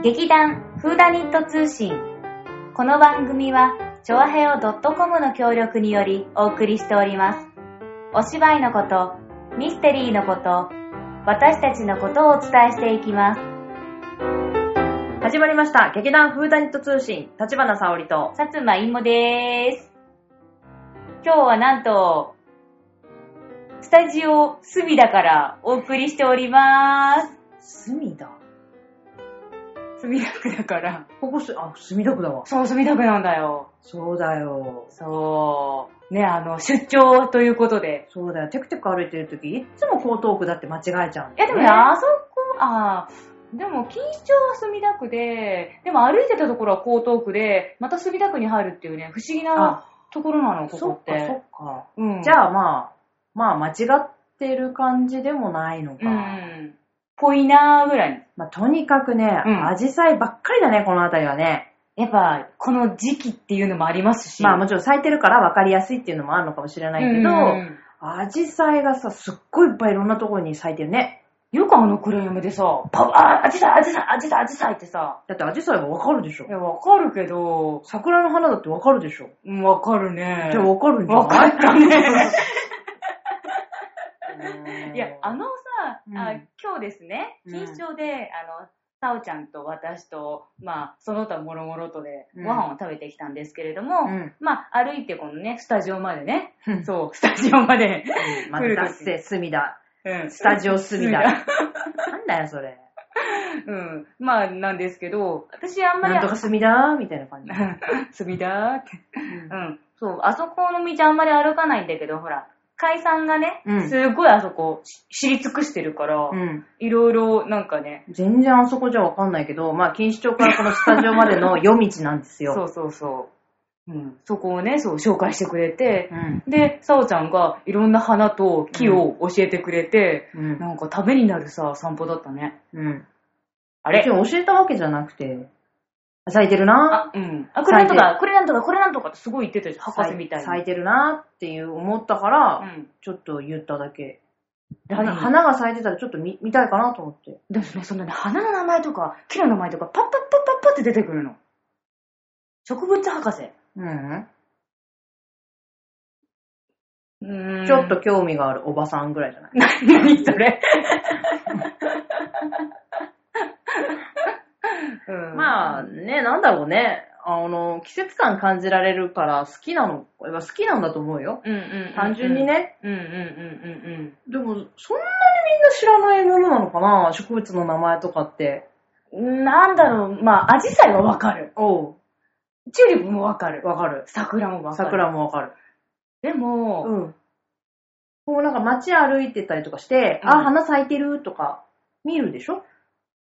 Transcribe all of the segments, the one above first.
劇団フーダニット通信。この番組は、ちょあへお .com の協力によりお送りしております。お芝居のこと、ミステリーのこと、私たちのことをお伝えしていきます。始まりました。劇団フーダニット通信、立花沙織と。さつまいもでーす。今日はなんと、スタジオ隅田からお送りしております。墨だ？墨田区だから。ここす、あ、墨田区だわ。そう、墨田区なんだよ。そうだよ。そう。ね、あの、出張ということで。そうだよ。テクテク歩いてるとき、いっつも江東区だって間違えちゃうんいや、でもね、ねあそこ、あーでも、錦糸町は墨田区で、でも歩いてたところは江東区で、また墨田区に入るっていうね、不思議なところなの、ここっ。そってか、そっか。うん。じゃあまあ、まあ間違ってる感じでもないのか。うん。ぽいなーぐらい。まあとにかくね、うんアジサイばっかりだね、この辺りはね。やっぱ、この時期っていうのもありますし。まあもちろん咲いてるから分かりやすいっていうのもあるのかもしれないけど、うんアジサイがさ、すっごいいっぱいいろんなところに咲いてるね。よくあの暗闇でさ、パワー、あじさい、あじさい、あじさい、あじさいってさ、だってアジサイは分かるでしょい。や、わかるけど、桜の花だって分かるでしょ。うんわかるね。じゃあ分かるんじゃない？わかったね。う んいや、あのさ、うんあ今日ですね、うん錦糸町で、あの、さおちゃんと私と、まあ、その他もろもろとでうんご飯を食べてきたんですけれども、うんまあ、歩いてこのね、スタジオまでね、うんそう、スタジオまで、まず来る時脱線隅田。うんスタジオ隅田。なんだよ、それ。うん。まあ、なんですけど、私あんまり、なんとか隅田？みたいな感じ。隅田って。うん。そう、あそこの道あんまり歩かないんだけど、ほら、海産がね、うんすごいあそこし知り尽くしてるから、うん。いろいろなんかね、全然あそこじゃわかんないけど、まあ、錦糸町からこのスタジオまでの 夜道なんですよ。そうそうそう。うん。そこをね、そう、紹介してくれて、うん。で、さおちゃんがいろんな花と木を教えてくれて、うん。なんかためになるさ、散歩だったね。うん。あれ？教えたわけじゃなくて、咲いてるなあ、うん。あ、これなんとか、これなんとか、これなんとかってすごい言ってたじゃん、博士みたいに。咲いてるなっていう思ったから、うん。ちょっと言っただけ。何花花が咲いてたらちょっと見見たいかなと思って。でもね、そんなね、花の名前とか、木の名前とか、パッパッパッパッパって出てくるの。植物博士。うん。うーんちょっと。興味があるおばさんぐらいじゃない？何それ。うんまあね、なんだろうね。あの、季節感感じられるから好きなの、やっぱ好きなんだと思うよ。うんうんうんうん。単純に。ね。うんうんうんでも、そんなにみんな知らないものなのかな植物の名前とかって。うんうん。なんだろう、まあ、アジサイはわかる。おう、チューリップもわかる。わかる。桜もわかる。桜もわかる。でも、うん。こうなんか街歩いてたりとかして、うんあ、花咲いてるとか、見るでしょ？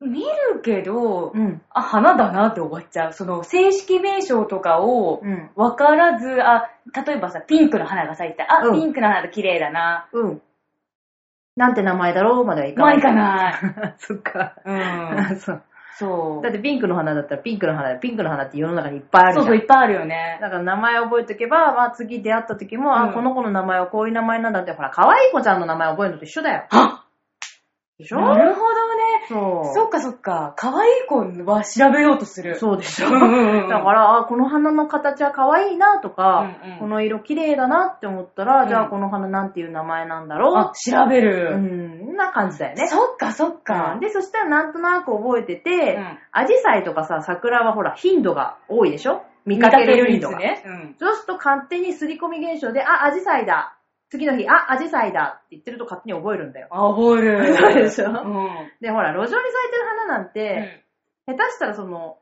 見るけど、うん。あ、花だなって終わっちゃう。その、正式名称とかを、うん。わからず、あ、例えばさ、ピンクの花が咲いて、あ、うんピンクの花綺麗だな。うん。なんて名前だろうまではいかない。まあいかない。そっか。うん。そう。そうだ。ってピンクの花だったらピンクの花で、ピンクの花って世の中にいっぱいあるじゃん。そうそう、いっぱいあるよね。だから名前覚えとけば、まあ次出会った時も、うんあ、この子の名前はこういう名前なんだって、ほら、可愛い子ちゃんの名前覚えるのと一緒だよ。あでしょ？なるほ。そう。そっかそっか。可愛い子は調べようとする。そうでしょ。だから、あ、この花の形は可愛いなとか、うんうんこの色綺麗だなって思ったら、うんじゃあこの花なんていう名前なんだろあ、調べう。る。うん、な感じだよね。そっかそっうかん。で、そしたらなんとなく覚えてて、うんアジサイとかさ、桜はほら、頻度が多いでしょ？見かける頻度が。ね。うん。そうすると勝手に刷り込み現象で、あ、アジサイだ。次の日、あ、アジサイだって言ってると勝手に覚えるんだよ。あ、覚える。そうでしょ？うん。で、ほら、路上に咲いてる花なんて、下手したらその、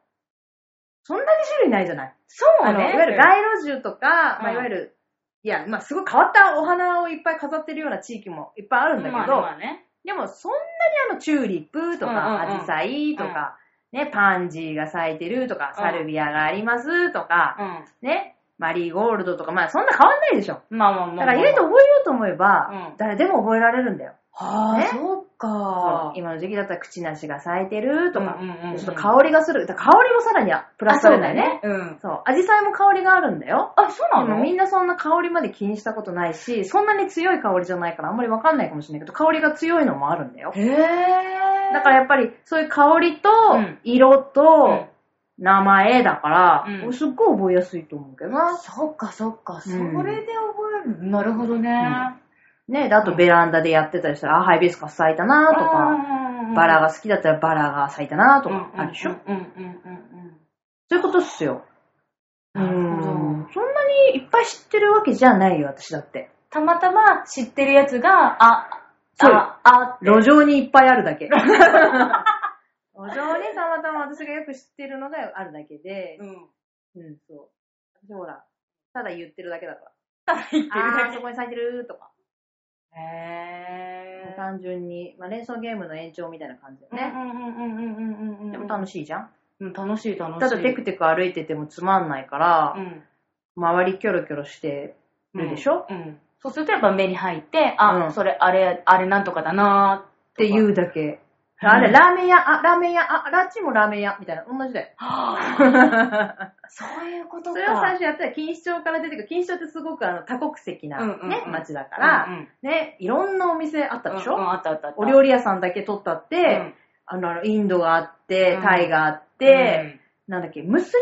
そんなに種類ないじゃない？そうね。いわゆる街路樹とか、うんまあ、いわゆる、いや、まあ、すごい変わったお花をいっぱい飾ってるような地域もいっぱいあるんだけど、まあねでもそんなにあの、チューリップとうんうんうんか、アジサイとか、ね、パンジーが咲いてるとか、サルビアがありますとか、ね、マリーゴールドとか、まあそんな変わんないでしょ。うん。まあまあまあまあ。だから意外と覚えようと思えば、うん誰でも覚えられるんだよ。はあ、ね？そっか。今の時期だったら口なしが咲いてるとか、うんうんうんうんちょっと香りがする。だ香りもさらにプラスされないね。あそうだね。うん。そう。アジサイも香りがあるんだよ。あ、そうなの？みんなそんな香りまで気にしたことないし、そんなに強い香りじゃないからあんまりわかんないかもしれないけど、香りが強いのもあるんだよ。へぇだからやっぱりそういう香りとうん色うとん名前だから、うんすっごい覚えやすいと思うけどな。そっかそっか、そうんれで覚える。なるほどね。ねで、あとベランダでやってたりしたら、あ、ハイビスカス咲いたなとか、バラが好きだったらバラが咲いたなとかあるでしょ、うんうんうんうんそういうことっすよ。なるほどうんそんなにいっぱい知ってるわけじゃないよ、私だって。たまたま知ってるやつが、あ、そうあ、あって。路上にいっぱいあるだけ。路上にたまたま私がよく知ってるのがあるだけで、うん。うん、そう。私ほら、ただ言ってるだけだから。言ってるあー、だそこに咲いてるとか。け。へー。単純に、まあ、連想ゲームの延長みたいな感じだよね。うんうんうんうんうんうんうん。でも楽しいじゃん。うん、楽しい楽しい。ただテクテク歩いててもつまんないから、うん。周りキョロキョロしてるでしょ、うん。うんそうするとやっぱ目に入って、あ、うんそれ、あれ、あれなんとかだなーっていうだけ。うん。あれ、ラーメン屋、あ、ラーメン屋、あ、ラッチもラーメン屋、みたいな、同じだよ。そういうことか。それを最初やったら、錦糸町から出てくる、錦糸町ってすごくあの多国籍な、ね、街だから、ね、いろんなお店あったでしょ、あったあった。お料理屋さんだけ取ったって、うん。あの、インドがあってう、ん。タイがあって、なんだっけ、ムス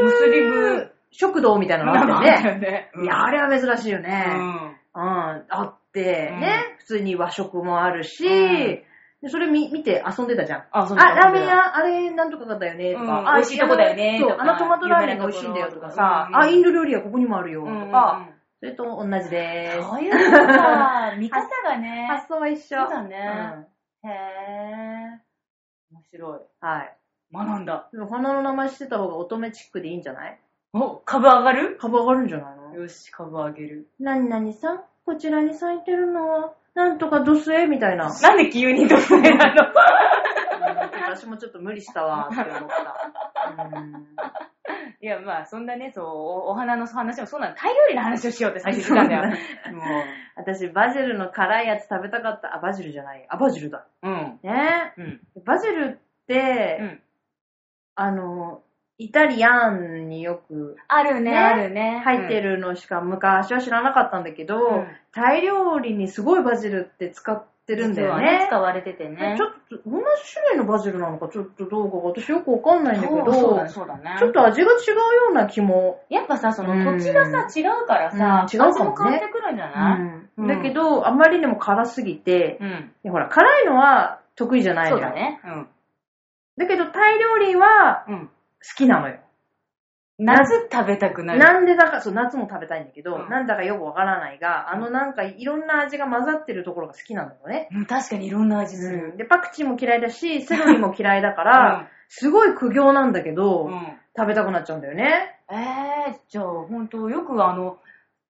リム、ムスリム食堂みたいなのがあったよね。ねいや、あれは珍しいようね。ん。うん、あって、うん。ね、普通に和食もあるし、うんでそれ見見て遊んでたじゃん。あ、そあ、ラーメン屋、あれ、なんとかだよね、とか。あ、うん美味しいとこだよねそう、とかあのトマトラーメンが美味しいんだよ、とかさ。うんあ、インド料理はここにもあるよ、うんとか。それと同じでーす。そういうことか。見方がね。発想は一緒。そうだねへぇー。面白い。うんはい。学んだ。でも花の名前してた方が乙女チックでいいんじゃない？お、株上がる？株上がるんじゃないの？よし、株上げる。なになにさん？こちらに咲いてるのは、なんとかドスエみたいな。なんで急にどうせなの？うん私もちょっと無理したわって思った。うんいや、まあ、そんなね、そう、おお花の話もそうなの。タイ料理の話をしようって最初言ったんだよ。も私、バジルの辛いやつ食べたかった。あ、バジルじゃない。あ、バジルだ。う。うん。ね？うん。バジルって、うん。あの、イタリアンによくあるね、ねあるね。入ってるのしか昔は知らなかったんだけど、うんタイ料理にすごいバジルって使ってるんだよね。使われててね。ちょっと、同じ種類のバジルなのかちょっとどうか私よくわかんないんだけど、そうだね、そうだね。ちょっと味が違うような気も。やっぱさ、そのうん土地がさ、違うからさ、うん違うかもね味も変わってくるんじゃない？うんだけど、あまりにも辛すぎて、うん。ほら、辛いのは得意じゃないのよ。そうだね。うん。だけど、タイ料理はうん。好きなのよ。夏食べたくなる。なんでだか、そう、夏も食べたいんだけど、うんなんだかよくわからないが、あのなんかいろんな味が混ざってるところが好きなんだよね。うん確かにいろんな味する。で、パクチーも嫌いだし、セロリも嫌いだから、すごい苦行なんだけど、うん。うん食べたくなっちゃうんだよね。えー、じゃあほんと、よくあの、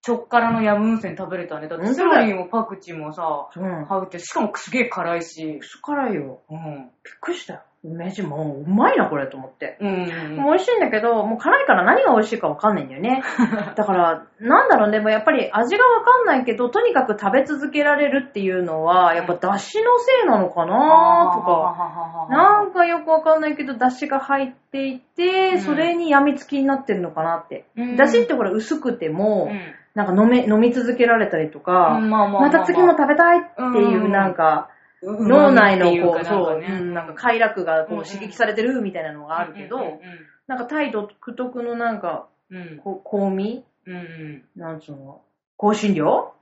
ちょっからのヤムウンセン食べれたね。だって本当だよセロリもパクチーもさ、うん。入って、しかもすげえ辛いし。薄辛いよ。うん。びっくりしたよ。めじもう、うまいな、これ、と思って。うん。もう美味しいんだけど、もう辛いから何が美味しいかわかんないんだよね。だから、なんだろうね、でもやっぱり味がわかんないけど、とにかく食べ続けられるっていうのは、やっぱ出汁のせいなのかなとか、かなんかよくわかんないけど、出汁が入っていて、うんそれに病みつきになってるのかなって。うん出汁ってほら薄くても、うんなんか飲め、飲み続けられたりとか、うんまあまあまあまた次も食べたいっていううんなんか、うん脳内のこう、そう、なんか快楽がこう刺激されてるみたいなのがあるけど、うんなんかタイ独特のなんか、うん。こ香味？うんうん。なんつうの？香辛料？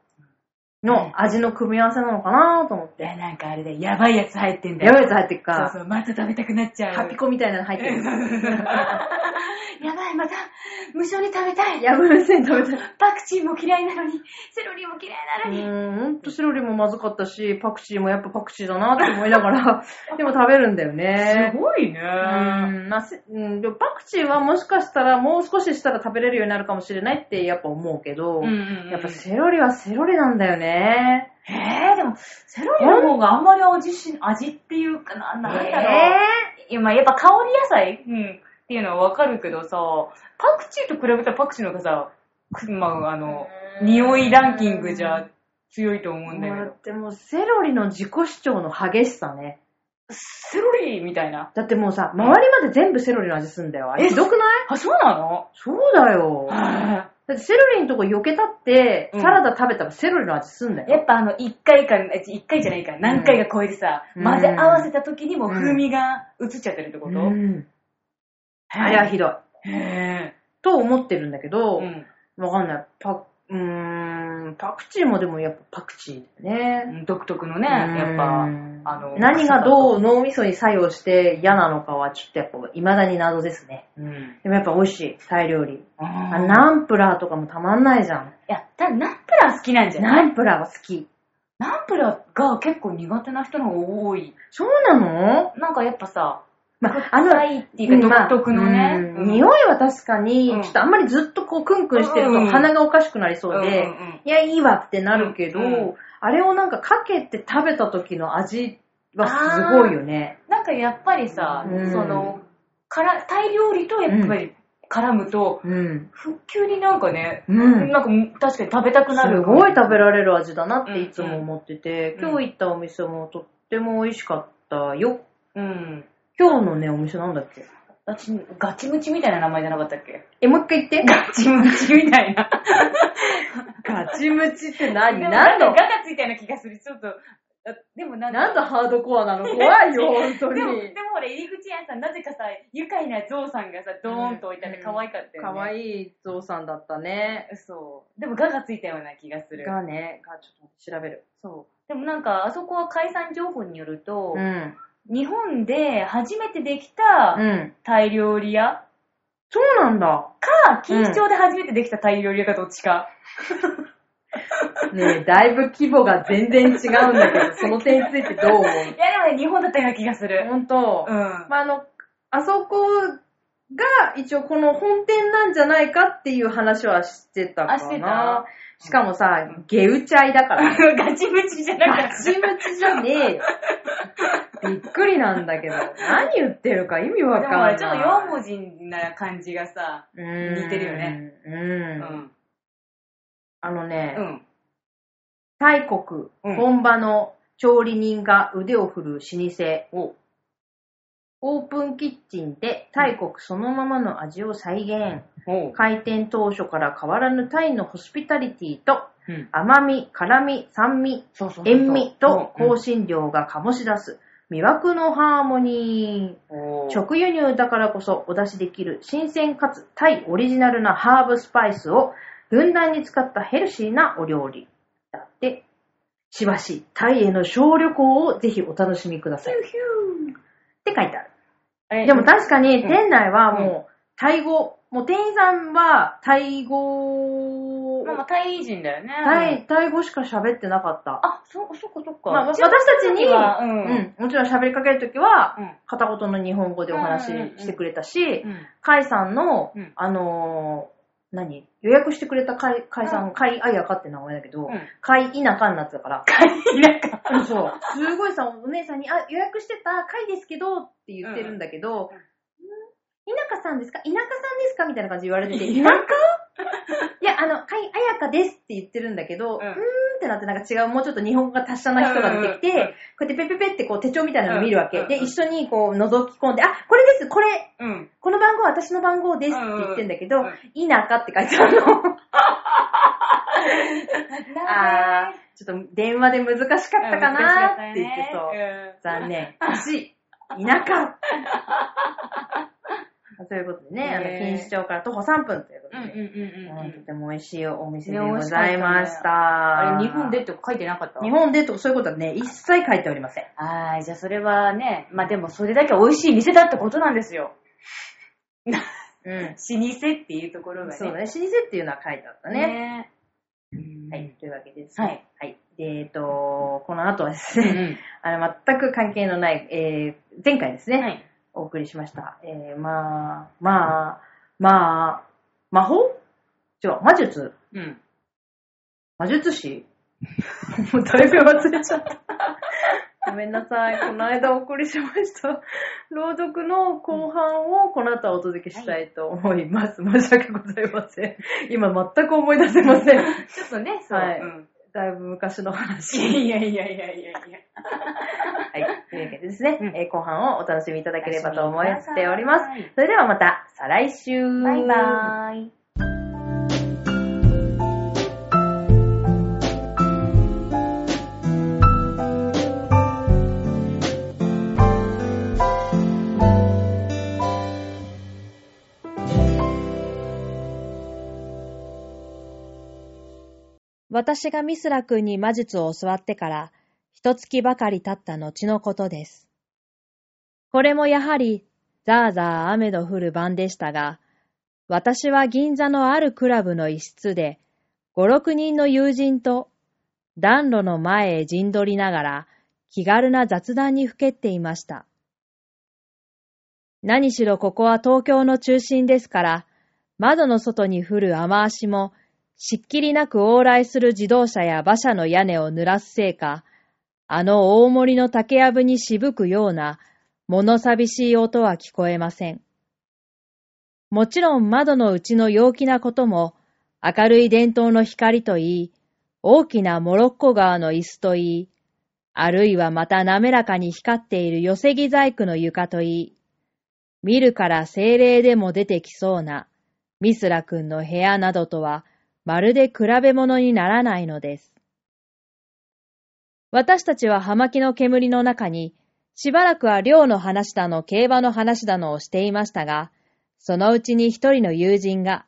の味の組み合わせなのかなと思って。いや、なんかあれで、やばいやつ入ってんだよ。やばいやつ入ってっか。そうそう、また食べたくなっちゃう。ハピコみたいなの入ってる。やばい、また、無償に食べたい。ヤムウンセン食べたい。パクチーも嫌いなのに、セロリも嫌いなうのに。ーん、ほんとセロリもまずかったし、パクチーもやっぱパクチーだなって思いながら、でも食べるんだよね。すごいね。うーんまあせうん、でもパクチーはもしかしたらもう少ししたら食べれるようになるかもしれないってやっぱ思うけど、うんうんうんやっぱセロリはセロリなんだよね。えー、でも、セロリの方があんまり味し、味っていうかな、なんだろう。え今、やっぱ香り野菜、うん、っていうのはわかるけどさ、パクチーと比べたらパクチーの方がさ、くまあ、あの、匂いランキングじゃ強いと思うんだけどもうだっ。てもうセロリの自己主張の激しさね。セロリみたいな？だってもうさ、周りまで全部セロリの味すんだよ。あれえひどくない？あ、そうなの？そうだよ。だってセロリのとこ避けたって、うんサラダ食べたらセロリの味すんだよ。やっぱあの、一回か、え一回じゃないから、何回か超えてさ、うん混ぜ合わせた時にも風味が移っちゃってるってこと、うん。あれはひどい。へと思ってるんだけぇど、うんわかんない。パ、うーん、パクチーもでもやっぱパクチーだよね。独特のね、やっぱ、あの、何がどう脳みそに作用して嫌なのかはちょっとやっぱ未だに謎ですね。う、うん。でもやっぱ美味しい、タイ料理。ああナンプラーとかもたまんないじゃん。いや、たナンプラー好きなんじゃない？ナンプラーは好き。ナンプラーが結構苦手な人の方が多い。そうなの？なんかやっぱさ、まあ、あの、臭いっていうか独特のね。うんうん匂いは確かに、うんちょっとあんまりずっとこうクンクンしてるうんと鼻がおかしくなりそうで、うんうんうんいや、いいわってなるけど、うんうんあれをなんかかけて食べた時の味はすごいよね。なんかやっぱりさ、うんその、から、タイ料理とやっぱり絡むと、うん。復旧になんかね、うんなんか確かに食べたくなる。すごい食べられる味だなっていつも思ってて、うん今日行ったお店もとっても美味しかったよ。うん。今日のね、お店なんだっけ？私、ガチムチみたいな名前じゃなかったっけ？え、もう一回言って。ガチムチみたいな。ガチムチって何？でも何のなんかガがついたような気がする。ちょっと、あでもなんか。なんだハードコアなの？怖いよ、本当に。でも、でもほら、入り口やさん、なぜかさ、愉快なゾウさんがさ、ドーンと置いてあって可愛かったよね。かわいいゾウさんだったね。そう。でも、ガがついたような気がする。がね、がちょっと調べる。そう。でもなんか、あそこは海産情報によると、うん。日本で初めてできたうん。タイ料理屋？そうなんだ。か、錦糸町で初めてできたタイ料理屋かどっちか。ねえ、だいぶ規模が全然違うんだけど、その点についてどう思う？いや、でもね、日本だったような気がする。本当、うん。まあ、あの、あそこが一応この本店なんじゃないかっていう話はしてたかな。あしてたしかもさ、ゲウチャイだから。ガチムチじゃなかった。ガチムチじゃねえよ。びっくりなんだけど。何言ってるか意味わでかんない。ちょっと4文字な感じがさ、うん似てるよね。う。うんん。あのね、うん。タイ国うん本場の調理人が腕を振る老舗、おオープンキッチンでタイ国そのままの味を再現。お開店当初から変わらぬタイのホスピタリティとうん。甘み、辛み、酸味、そうそうそう塩味とうん香辛料が醸し出す魅惑のハーモニー。お直輸入だからこそお出しできる新鮮かつタイオリジナルなハーブスパイスをふんだんに使ったヘルシーなお料理。だって、しばしタイへの小旅行をぜひお楽しみください。って書いてある。えでも確かにうん店内はもうタイ語、もう店員さんはタイ語、まあまあ、タイ人だよね。タイ、タイ語しか喋ってなかった。あ、そ、そっかそっか。まあ、私たちに、はうんうん、もちろん喋りかけるときは、うん。片言の日本語でお話ししてくれたし、うん。カイさんの、うんあのー何？予約してくれたカイカイさ、うん。カイアヤカって名前だけど、うん。カイ田舎になってたから、なんか、うんそう。すごいさ、お姉さんに、あ、予約してたカイですけどって言ってるんだけど、うん。ん。田舎さんですか？田舎さんですか？みたいな感じで言われてて、田舎？いや、あの、カイアヤカですって言ってるんだけど、ううんーんってなってなんか違う、もうちょっと日本語が達者な人が出てきて、うんうんうんこうやってペペペってこう手帳みたいなのを見るわけ。で、うんうんうん一緒にこう覗き込んで、あ、これです、これ、うん。この番号は私の番号ですって言ってんだけど、うんうん田舎って書いてあるの。あー、ちょっと電話で難しかったかなって言ってそう。残念。惜しい。田舎ということでね、あの、ね錦糸町から徒歩3分ということで、うんうんうんとても美味しいお店でねございました。あれ、日本でって書いてなかった？日本でとかそういうことはね、一切書いておりません。はい、じゃあそれはね、まあでもそれだけ美味しい店だってことなんですよ。うん。老舗っていうところがね。そうだね、老舗っていうのは書いてあったね。ね。はい、というわけです、はい。はい。で、えっと、この後はですね、うんうん。あの、全く関係のない、えー、前回ですね、はい。お送りしました。えー、まあ、まあ、まあ、魔法？違う、魔術？うん。魔術師？もうだいぶ忘れちゃった。ごめんなさい。この間お送りしました。朗読の後半をこの後お届けしたいと思います。申し訳ございません。今全く思い出せません。ちょっとね、そう。はいうんだいぶ昔の話。いやいやいやいやいや。はい。というわけでですね、うんえー後半をお楽しみいただければと思っております。はいそれではまた、再来週。バイバーイ。私がミスラ君に魔術を教わってから一月ばかり経った後のことです。これもやはりザーザー雨の降る晩でしたが、私は銀座のあるクラブの一室で、五六人の友人と暖炉の前へ陣取りながら気軽な雑談にふけっていました。何しろここは東京の中心ですから、窓の外に降る雨足も、しっきりなく往来する自動車や馬車の屋根を濡らすせいか、あの大森の竹やぶにしぶくような物寂しい音は聞こえません。もちろん窓の内の陽気なことも、明るい伝統の光といい、大きなモロッコ川の椅子といい、あるいはまた滑らかに光っている寄せ木細工の床といい、見るから精霊でも出てきそうなミスラ君の部屋などとはまるで比べ物にならないのです。私たちは葉巻の煙の中にしばらくは寮の話だの、競馬の話だのをしていましたが、そのうちに一人の友人が、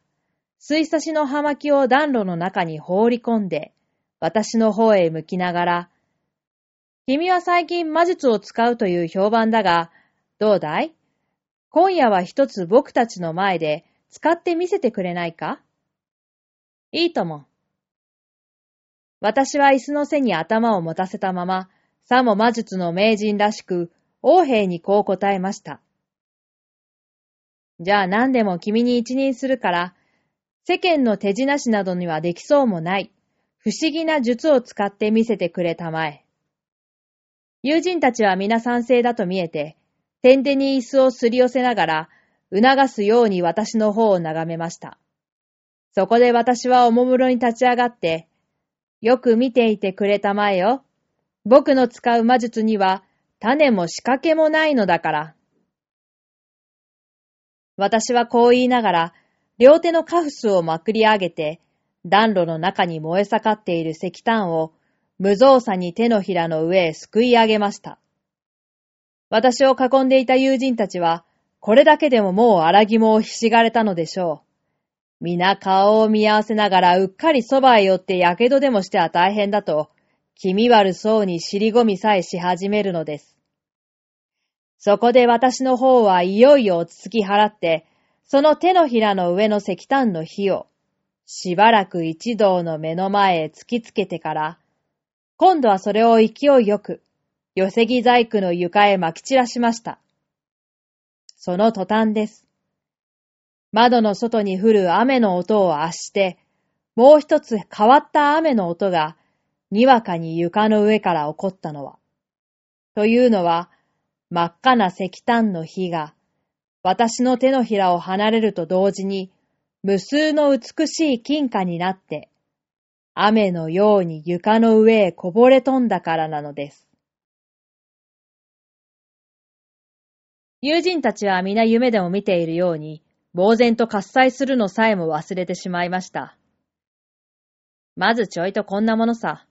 水差しの葉巻を暖炉の中に放り込んで、私の方へ向きながら、君は最近魔術を使うという評判だが、どうだい?今夜は一つ僕たちの前で使ってみせてくれないか?いいとも。私は椅子の背に頭を持たせたまま、さも魔術の名人らしく、王兵にこう答えました。じゃあ何でも君に一任するから、世間の手品師などにはできそうもない、不思議な術を使ってみせてくれたまえ。友人たちは皆賛成だと見えて、天手に椅子をすり寄せながら、促すように私の方を眺めました。そこで私はおもむろに立ち上がって、よく見ていてくれたまえよ。僕の使う魔術には種も仕掛けもないのだから。私はこう言いながら、両手のカフスをまくり上げて、暖炉の中に燃え盛っている石炭を無造作に手のひらの上へすくい上げました。私を囲んでいた友人たちは、これだけでももう荒肝をひしがれたのでしょう。皆顔を見合わせながらうっかりそばへ寄って火傷でもしては大変だと、気味悪そうに尻込みさえし始めるのです。そこで私の方はいよいよ落ち着き払って、その手のひらの上の石炭の火を、しばらく一同の目の前へ突きつけてから、今度はそれを勢いよく、寄せ木細工の床へ撒き散らしました。その途端です。窓の外に降る雨の音を圧して、もう一つ変わった雨の音がにわかに床の上から起こったのは。というのは、真っ赤な石炭の火が、私の手のひらを離れると同時に、無数の美しい金貨になって、雨のように床の上へこぼれ飛んだからなのです。友人たちは皆夢でも見ているように、呆然と喝采するのさえも忘れてしまいました。まずちょいとこんなものさ。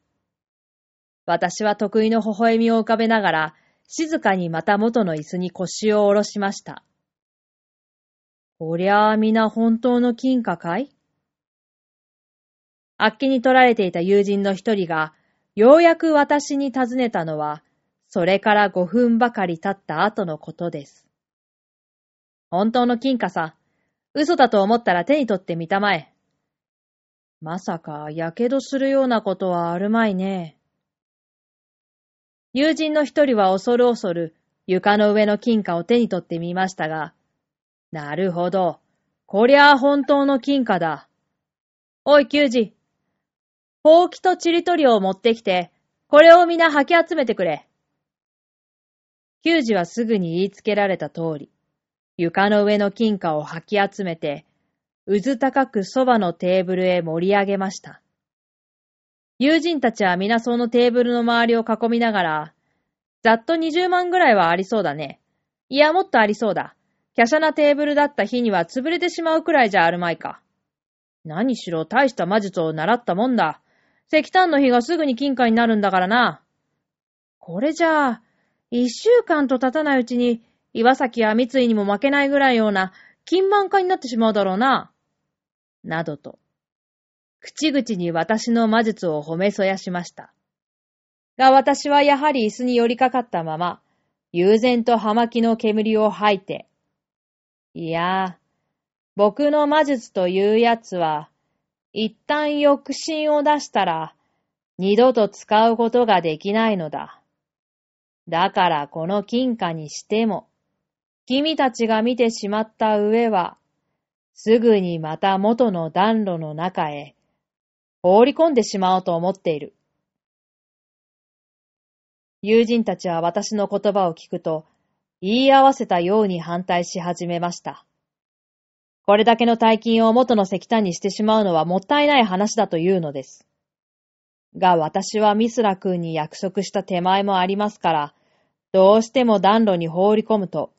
私は得意の微笑みを浮かべながら、静かにまた元の椅子に腰を下ろしました。こりゃあ皆本当の金貨かい？あっけに取られていた友人の一人が、ようやく私に尋ねたのは、それから五分ばかり経った後のことです。本当の金貨さ。嘘だと思ったら手に取ってみたまえ。まさか、やけどするようなことはあるまいね。友人の一人は恐る恐る床の上の金貨を手に取ってみましたが、なるほど。こりゃあ本当の金貨だ。おい、球児。ほうきとちりとりを持ってきて、これを皆吐き集めてくれ。球児はすぐに言いつけられた通り、床の上の金貨を吐き集めて、うず高くそばのテーブルへ盛り上げました。友人たちは皆そのテーブルの周りを囲みながら、ざっと20万ぐらいはありそうだね。いや、もっとありそうだ。華奢なテーブルだった日には潰れてしまうくらいじゃあるまいか。何しろ大した魔術を習ったもんだ。石炭の日がすぐに金貨になるんだからな。これじゃあ、一週間と経たないうちに、岩崎や三井にも負けないぐらいような金満化になってしまうだろうな。などと。口々に私の魔術を褒めそやしました。が私はやはり椅子に寄りかかったまま、悠然と葉巻の煙を吐いて、いや、僕の魔術というやつは、一旦抑止を出したら、二度と使うことができないのだ。だからこの金貨にしても、君たちが見てしまった上は、すぐにまた元の暖炉の中へ放り込んでしまおうと思っている。友人たちは私の言葉を聞くと、言い合わせたように反対し始めました。これだけの大金を元の石炭にしてしまうのはもったいない話だというのです。が私はミスラ君に約束した手前もありますから、どうしても暖炉に放り込むと、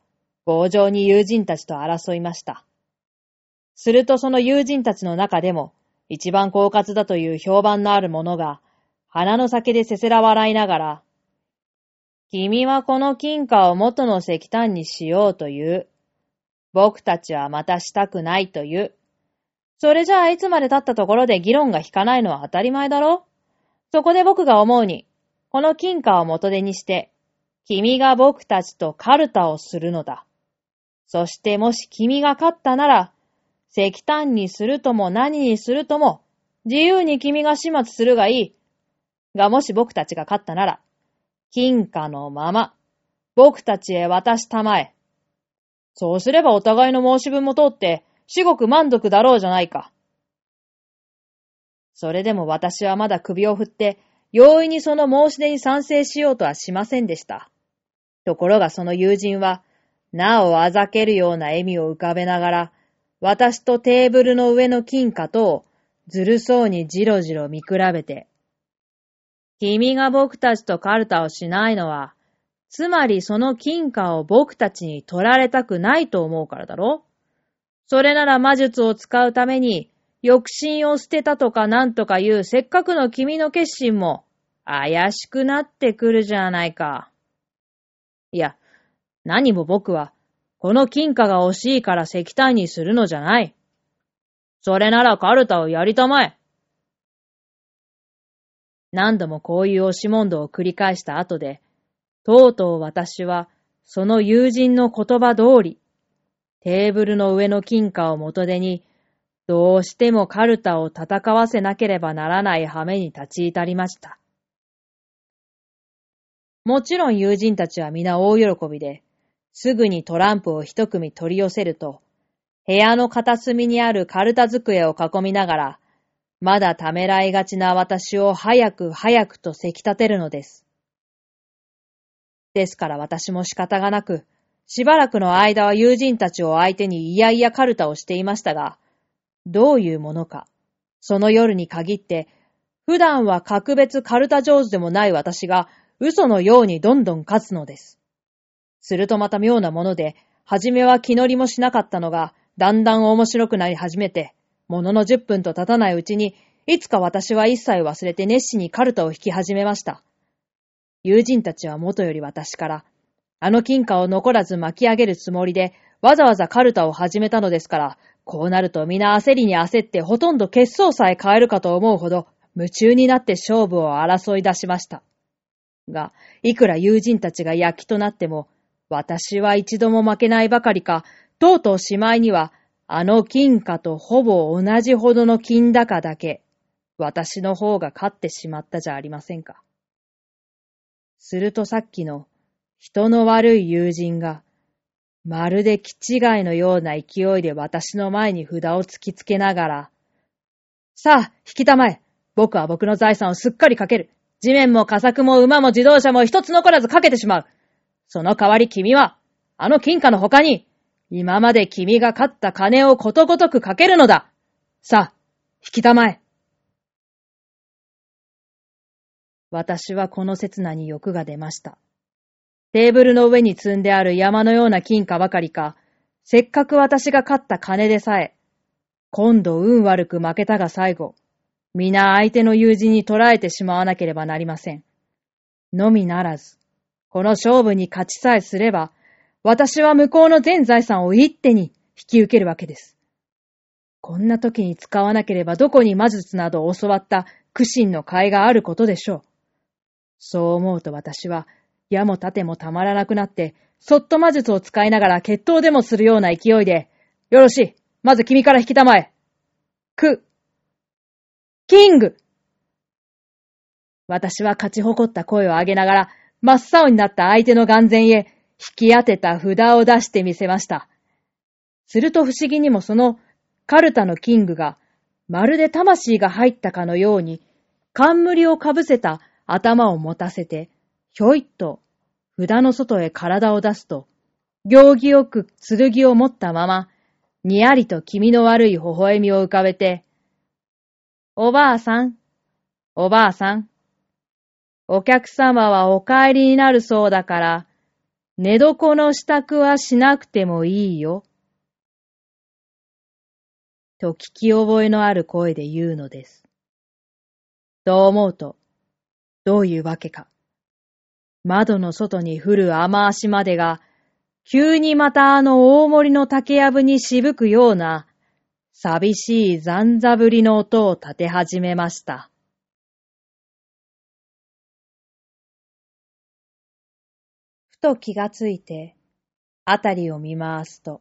強情に友人たちと争いました。するとその友人たちの中でも、一番狡猾だという評判のある者が、鼻の先でせせら笑いながら、君はこの金貨を元の石炭にしようという。僕たちはまたしたくないという。それじゃあいつまで経ったところで議論が引かないのは当たり前だろそこで僕が思うに、この金貨を元手にして、君が僕たちとカルタをするのだ。そしてもし君が勝ったなら、石炭にするとも何にするとも、自由に君が始末するがいい。がもし僕たちが勝ったなら、金貨のまま、僕たちへ渡したまえ。そうすればお互いの申し分も通って、至極満足だろうじゃないか。それでも私はまだ首を振って、容易にその申し出に賛成しようとはしませんでした。ところがその友人は、なおあざけるような笑みを浮かべながら、私とテーブルの上の金貨と、ずるそうにじろじろ見比べて、君が僕たちとカルタをしないのは、つまりその金貨を僕たちに取られたくないと思うからだろそれなら魔術を使うために、抑心を捨てたとかなんとかいうせっかくの君の決心も怪しくなってくるじゃないか。いや、何も僕は、この金貨が欲しいから石炭にするのじゃない。それならカルタをやりたまえ。何度もこういう押し問答を繰り返した後で、とうとう私は、その友人の言葉通り、テーブルの上の金貨を元手に、どうしてもカルタを戦わせなければならない羽目に立ち至りました。もちろん友人たちは皆大喜びで、すぐにトランプを一組取り寄せると、部屋の片隅にあるカルタ机を囲みながら、まだためらいがちな私を早く早くとせき立てるのです。ですから私も仕方がなく、しばらくの間は友人たちを相手にいやいやカルタをしていましたが、どういうものか、その夜に限って、普段は格別カルタ上手でもない私が嘘のようにどんどん勝つのです。するとまた妙なもので、はじめは気乗りもしなかったのが、だんだん面白くなり始めて、ものの10分と経たないうちに、いつか私は一切忘れて熱心にカルタを弾き始めました。友人たちは元より私から、あの金貨を残らず巻き上げるつもりで、わざわざカルタを始めたのですから、こうなると皆焦りに焦ってほとんど決闘さえ変えるかと思うほど、夢中になって勝負を争い出しました。が、いくら友人たちが焼きとなっても、私は一度も負けないばかりか、とうとうしまいにはあの金貨とほぼ同じほどの金高だけ、私の方が勝ってしまったじゃありませんか。するとさっきの人の悪い友人が、まるで気違いのような勢いで私の前に札を突きつけながら、さあ、引きたまえ。僕は僕の財産をすっかりかける。地面も佳作も馬も自動車も一つ残らずかけてしまう。その代わり君は、あの金貨の他に、今まで君が勝った金をことごとくかけるのだ。さあ、引きたまえ。私はこの刹那に欲が出ました。テーブルの上に積んである山のような金貨ばかりか、せっかく私が勝った金でさえ、今度運悪く負けたが最後、皆相手の友人に捕らえてしまわなければなりません。のみならず、この勝負に勝ちさえすれば、私は向こうの全財産を一手に引き受けるわけです。こんな時に使わなければどこに魔術などを教わった苦心の甲斐があることでしょう。そう思うと私は、矢も盾もたまらなくなって、そっと魔術を使いながら決闘でもするような勢いで、よろしい。まず君から引きたまえ。く、キング私は勝ち誇った声を上げながら、真っ青になった相手の眼前へ引き当てた札を出してみせました。すると不思議にもそのカルタのキングが、まるで魂が入ったかのように、冠をかぶせた頭を持たせて、ひょいっと札の外へ体を出すと、行儀よく剣を持ったまま、にやりと気味の悪い微笑みを浮かべて、おばあさん、おばあさん、お客様はお帰りになるそうだから、寝床の支度はしなくてもいいよ。と聞き覚えのある声で言うのです。と思うと、どういうわけか。窓の外に降る雨足までが、急にまたあの大森の竹やぶにしぶくような、寂しい残座ぶりの音を立て始めました。ふと気がついて、あたりを見回すと、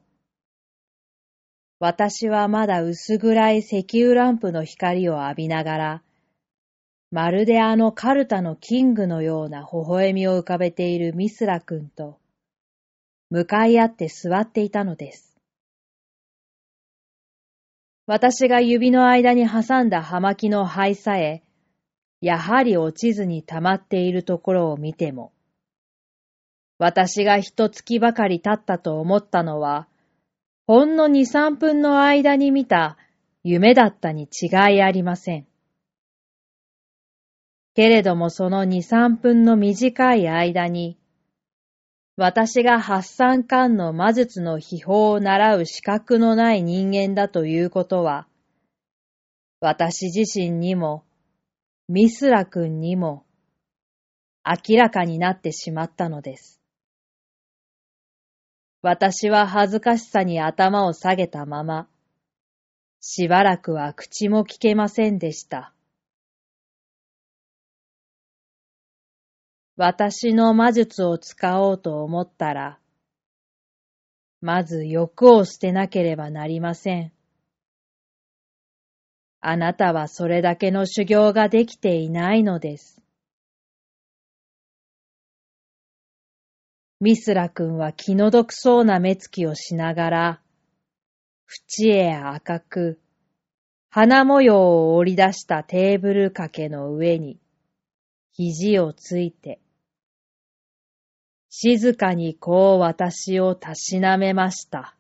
私はまだ薄暗い石油ランプの光を浴びながら、まるであのカルタのキングのような微笑みを浮かべているミスラ君と、向かい合って座っていたのです。私が指の間に挟んだ葉巻の灰さえ、やはり落ちずに溜まっているところを見ても、私が一月ばかり経ったと思ったのは、ほんの二三分の間に見た夢だったに違いありません。けれどもその二三分の短い間に、私が発散感の魔術の秘宝を習う資格のない人間だということは、私自身にも、ミスラ君にも、明らかになってしまったのです。私は恥ずかしさに頭を下げたまま、しばらくは口も聞けませんでした。私の魔術を使おうと思ったら、まず欲を捨てなければなりません。あなたはそれだけの修行ができていないのです。ミスラ君は気の毒そうな目つきをしながら、縁へ赤く、花模様を織り出したテーブル掛けの上に、肘をついて、静かにこう私をたしなめました。